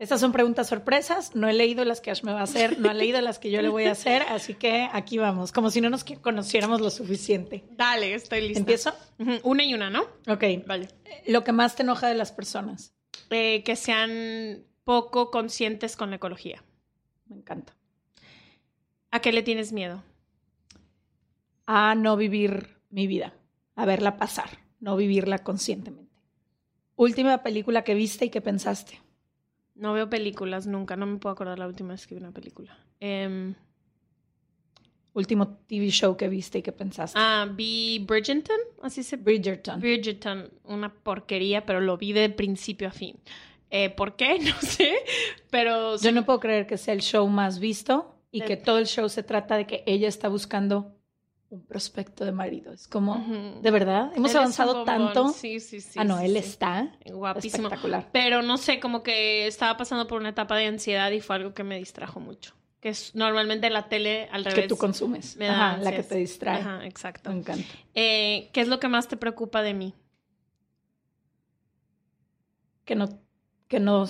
Estas son preguntas sorpresas. No he leído las que Ash me va a hacer, no ha leído las que yo le voy a hacer, así que aquí vamos, como si no nos conociéramos lo suficiente. Dale, estoy lista. ¿Empiezo? Una y una, ¿no? Ok. Vale. Lo que más te enoja de las personas. Eh, que sean poco conscientes con la ecología. Me encanta. ¿A qué le tienes miedo? A no vivir mi vida, a verla pasar, no vivirla conscientemente. Última película que viste y que pensaste. No veo películas nunca, no me puedo acordar la última vez que vi una película. Em, Último TV show que viste y que pensaste. ah, vi Bridgerton, así se Bridgerton. Bridgerton, una porquería, pero lo vi de principio a fin. Eh, ¿Por qué? No sé, pero... Yo no puedo creer que sea el show más visto y De- que todo el show se trata de que ella está buscando un prospecto de marido. Es como. ¿de verdad? Hemos Él avanzado tanto. Sí, sí, sí. ah, no, sí, él sí. está Guapísimo. espectacular. Pero no sé, como que estaba pasando por una etapa de ansiedad y fue algo que me distrajo mucho. Que es normalmente la tele al revés. Que tú consumes. me da Ajá, la que te distrae. Ajá, exacto. Me encanta. Eh, ¿Qué es lo que más te preocupa de mí? que no, que no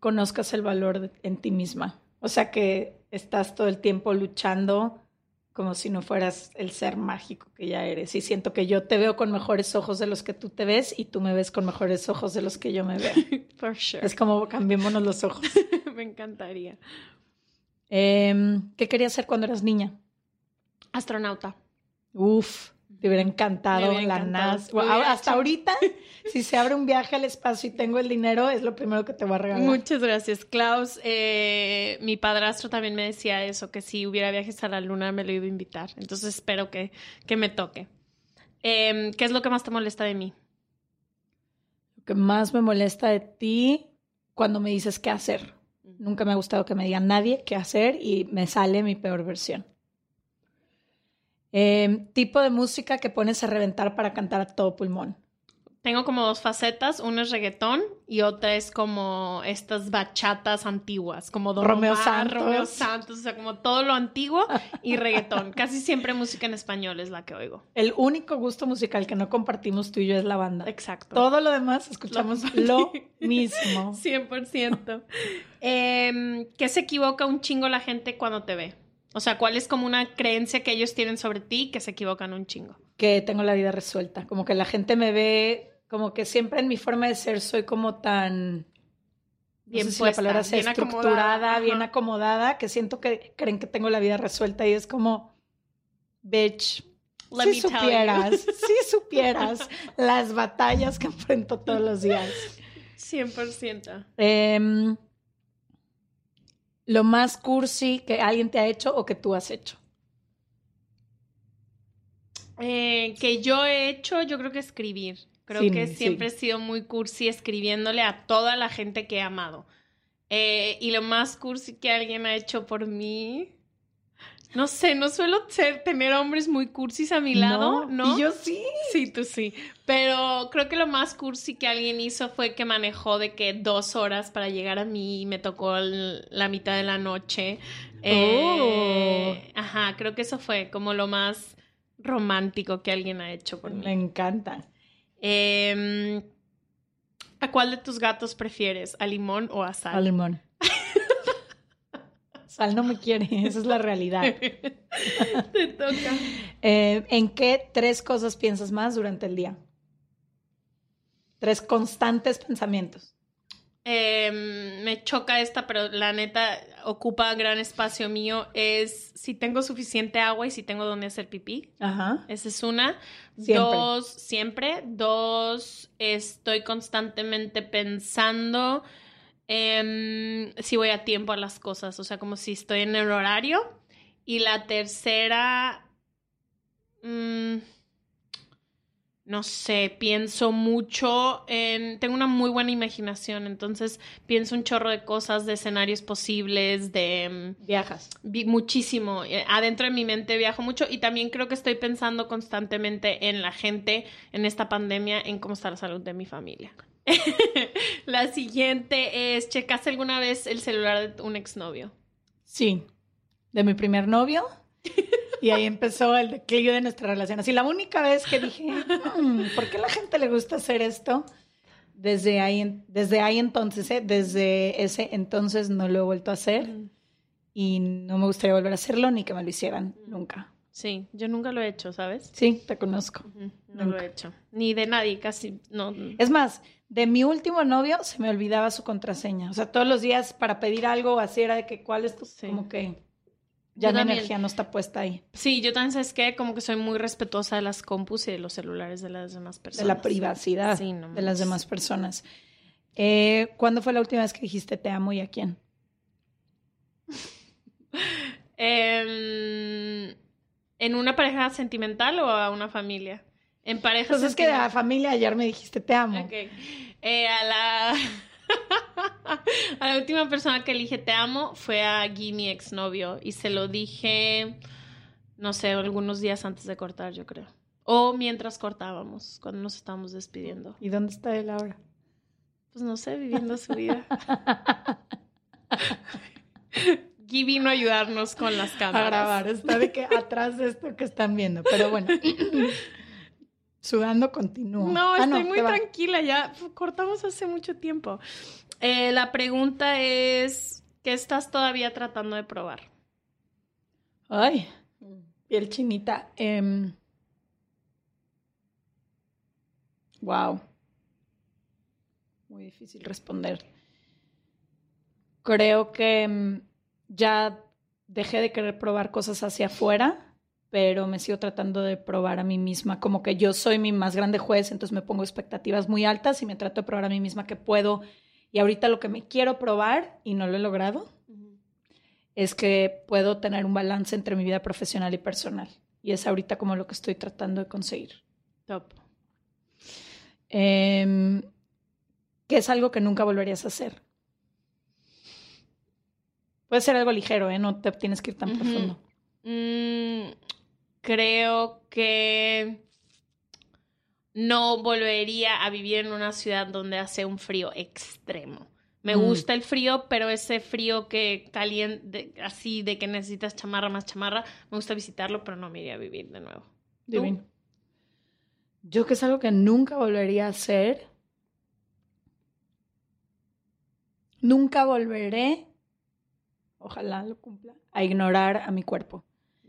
conozcas el valor en ti misma. O sea, que estás todo el tiempo luchando como si no fueras el ser mágico que ya eres. Y siento que yo te veo con mejores ojos de los que tú te ves y tú me ves con mejores ojos de los que yo me veo. For sure. es como cambiémonos los ojos. me encantaría. Em, ¿Qué querías hacer cuando eras niña? Astronauta. Uf, te hubiera encantado hubiera la. NASA. Hasta hecho. ahorita, si se abre un viaje al espacio y tengo el dinero, es lo primero que te voy a regalar. Muchas gracias, Klaus. Eh, mi padrastro también me decía eso, que si hubiera viajes a la luna me lo iba a invitar. Entonces espero que, que me toque. Em, ¿Qué es lo que más te molesta de mí? Lo que más me molesta de ti cuando me dices qué hacer. Nunca me ha gustado que me digan nadie qué hacer y me sale mi peor versión. Eh, tipo de música que pones a reventar para cantar a todo pulmón. Tengo como dos facetas, una es reggaetón y otra es como estas bachatas antiguas, como Don Romeo Omar, Santos. Romeo Santos, o sea, como todo lo antiguo y reggaetón. Casi siempre música en español es la que oigo. El único gusto musical que no compartimos tú y yo es la banda. Exacto. Todo lo demás escuchamos lo, mismo. 100%. Em, ¿Qué se equivoca un chingo la gente cuando te ve? O sea, ¿cuál es como una creencia que ellos tienen sobre ti que se equivocan un chingo? Que tengo la vida resuelta. Como que la gente me ve, como que siempre en mi forma de ser soy como tan Bien no sé si puesta, la palabra sea bien estructurada, acomodada, bien ajá. acomodada, que siento que creen que tengo la vida resuelta y es como, bitch, Let si me tell you. supieras, si supieras las batallas que enfrento todos los días. 100%. Em, lo más cursi que alguien te ha hecho o que tú has hecho. Eh, que yo he hecho, yo creo que escribir. Creo Sí, que sí. siempre he sido muy cursi escribiéndole a toda la gente que he amado. Eh, y lo más cursi que alguien ha hecho por mí. No sé, no suelo ser, tener hombres muy cursis a mi lado, ¿no? Y yo sí. Sí, tú sí. Pero creo que lo más cursi que alguien hizo fue que manejó de que dos horas para llegar a mí y me tocó el- la mitad de la noche. Eh, Ajá, creo que eso fue como lo más romántico que alguien ha hecho por Me mí. encanta. Em, ¿A cuál de tus gatos prefieres? ¿A limón o a A sal? limón. Sal no me quiere, esa es la realidad. Te toca. Eh, ¿En qué tres cosas piensas más durante el día? Tres constantes pensamientos. Em, me choca esta, pero la neta ocupa gran espacio mío. Es si tengo suficiente agua y si tengo donde hacer pipí. Ajá. Esa es una. Siempre. Dos, siempre. Dos, estoy constantemente pensando em, si voy a tiempo a las cosas. O sea, como si estoy en el horario. Y la tercera. mm, no sé, pienso mucho en, tengo una muy buena imaginación, entonces pienso un chorro de cosas, de escenarios posibles, de... Mm, Viajas. muchísimo, eh, adentro de mi mente viajo mucho y también creo que estoy pensando constantemente en la gente, en esta pandemia, en cómo está la salud de mi familia. la siguiente es, ¿checaste alguna vez el celular de un exnovio? Sí, de mi primer novio. Y ahí empezó el declive de nuestra relación. Así, la única vez que dije, mm, ¿por qué a la gente le gusta hacer esto? Desde ahí, desde ahí entonces, ¿eh? desde ese entonces no lo he vuelto a hacer. Y no me gustaría volver a hacerlo ni que me lo hicieran, nunca. Sí, yo nunca lo he hecho, ¿sabes? Sí, te conozco. No lo he hecho. Ni de nadie, casi. No. Es más, de mi último novio se me olvidaba su contraseña. O sea, todos los días para pedir algo así era de que cuál es tu, como que ya la energía no está puesta ahí. Sí, yo también sabes que como que soy muy respetuosa de las compus y de los celulares de las demás personas. De la privacidad de las demás personas. Eh, ¿Cuándo fue la última vez que dijiste te amo y a quién? Em, ¿En una pareja sentimental o a una familia? En pareja Pues es que a la familia ayer me dijiste te amo. Ok. Eh, a la... a la última persona que elige te amo fue a Guy, mi exnovio, y se lo dije, no sé, algunos días antes de cortar, yo creo. O mientras cortábamos, cuando nos estábamos despidiendo. ¿Y dónde está él ahora? Pues no sé, viviendo su vida. Guy vino a ayudarnos con las cámaras. A grabar, está de que atrás de esto que están viendo, pero bueno. Sudando continúo. No, ah, estoy muy tranquila, ya cortamos hace mucho tiempo. Eh, la pregunta es, ¿qué estás todavía tratando de probar? Ay, piel chinita. wow. Em, muy difícil responder. Creo que em, ya dejé de querer probar cosas hacia afuera pero me sigo tratando de probar a mí misma, como que yo soy mi más grande juez, entonces me pongo expectativas muy altas y me trato de probar a mí misma que puedo. Y ahorita lo que me quiero probar, y no lo he logrado, es que puedo tener un balance entre mi vida profesional y personal. Y es ahorita como lo que estoy tratando de conseguir. Top. Eh, que es algo que nunca volverías a hacer. Puede ser algo ligero, ¿eh? No te tienes que ir tan profundo. Mm, creo que no volvería a vivir en una ciudad donde hace un frío extremo. Me mm. gusta el frío, pero ese frío que caliente, así de que necesitas chamarra más chamarra, me gusta visitarlo, pero no me iría a vivir de nuevo. Yo que es algo que nunca volvería a hacer. Nunca volveré, ojalá lo cumpla, a ignorar a mi cuerpo.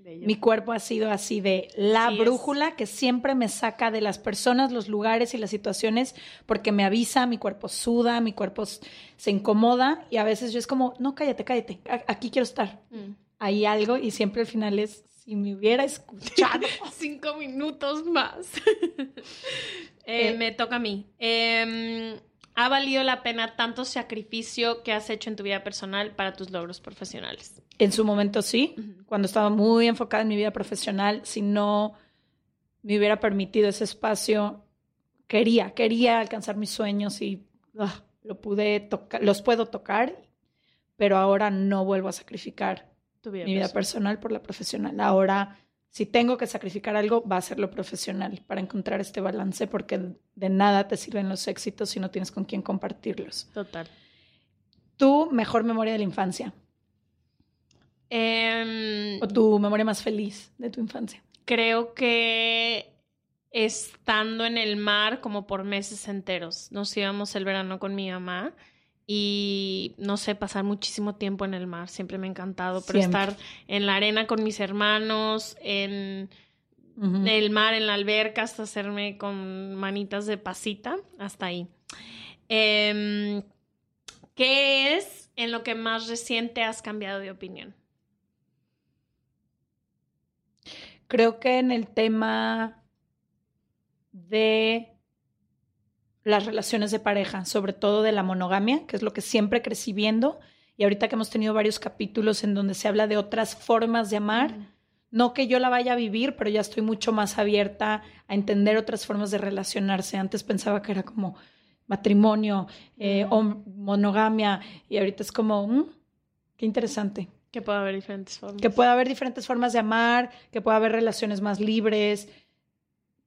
Mi cuerpo ha sido así de la brújula que siempre me saca de las personas, los lugares y las situaciones porque me avisa, mi cuerpo suda, mi cuerpo se incomoda y a veces yo es como, no, cállate, cállate, aquí quiero estar. Mm. Hay algo y siempre al final es, si me hubiera escuchado. Cinco minutos más. Eh, eh, me toca a mí. Em, ¿Ha valido la pena tanto sacrificio que has hecho en tu vida personal para tus logros profesionales? En su momento sí, cuando estaba muy enfocada en mi vida profesional, si no me hubiera permitido ese espacio, quería, quería alcanzar mis sueños y ah, lo pude tocar, los puedo tocar, pero ahora no vuelvo a sacrificar mi vida personal por la profesional. Ahora si tengo que sacrificar algo, va a ser lo profesional para encontrar este balance, porque de nada te sirven los éxitos si no tienes con quién compartirlos. Total. ¿Tu mejor memoria de la infancia? Em, ¿O tu memoria más feliz de tu infancia? Creo que estando en el mar como por meses enteros. Nos íbamos el verano con mi mamá y no sé, pasar muchísimo tiempo en el mar, siempre me ha encantado, pero estar en la arena con mis hermanos, en el mar, en la alberca, hasta hacerme con manitas de pasita, hasta ahí. Em, ¿Qué es en lo que más reciente has cambiado de opinión? Creo que en el tema de las relaciones de pareja, sobre todo de la monogamia, que es lo que siempre crecí viendo. Y ahorita que hemos tenido varios capítulos en donde se habla de otras formas de amar, no que yo la vaya a vivir, pero ya estoy mucho más abierta a entender otras formas de relacionarse. Antes pensaba que era como matrimonio eh, o monogamia y ahorita es como, mm, qué interesante. Que pueda haber diferentes formas. Que pueda haber diferentes formas de amar, que pueda haber relaciones más libres,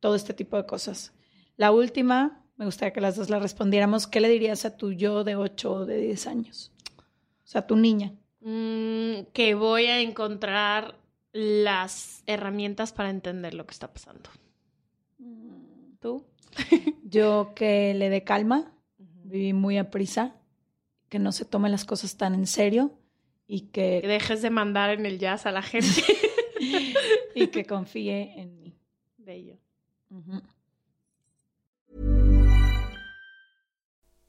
todo este tipo de cosas. La última, me gustaría que las dos la respondiéramos. ¿Qué le dirías a tu yo de 8 o de 10 años? O sea, tu niña. Mm, que voy a encontrar las herramientas para entender lo que está pasando. ¿Tú? Yo que le dé calma, viví muy a prisa, que no se tome las cosas tan en serio y que... que dejes de mandar en el jazz a la gente. y que confíe en mí. Bello.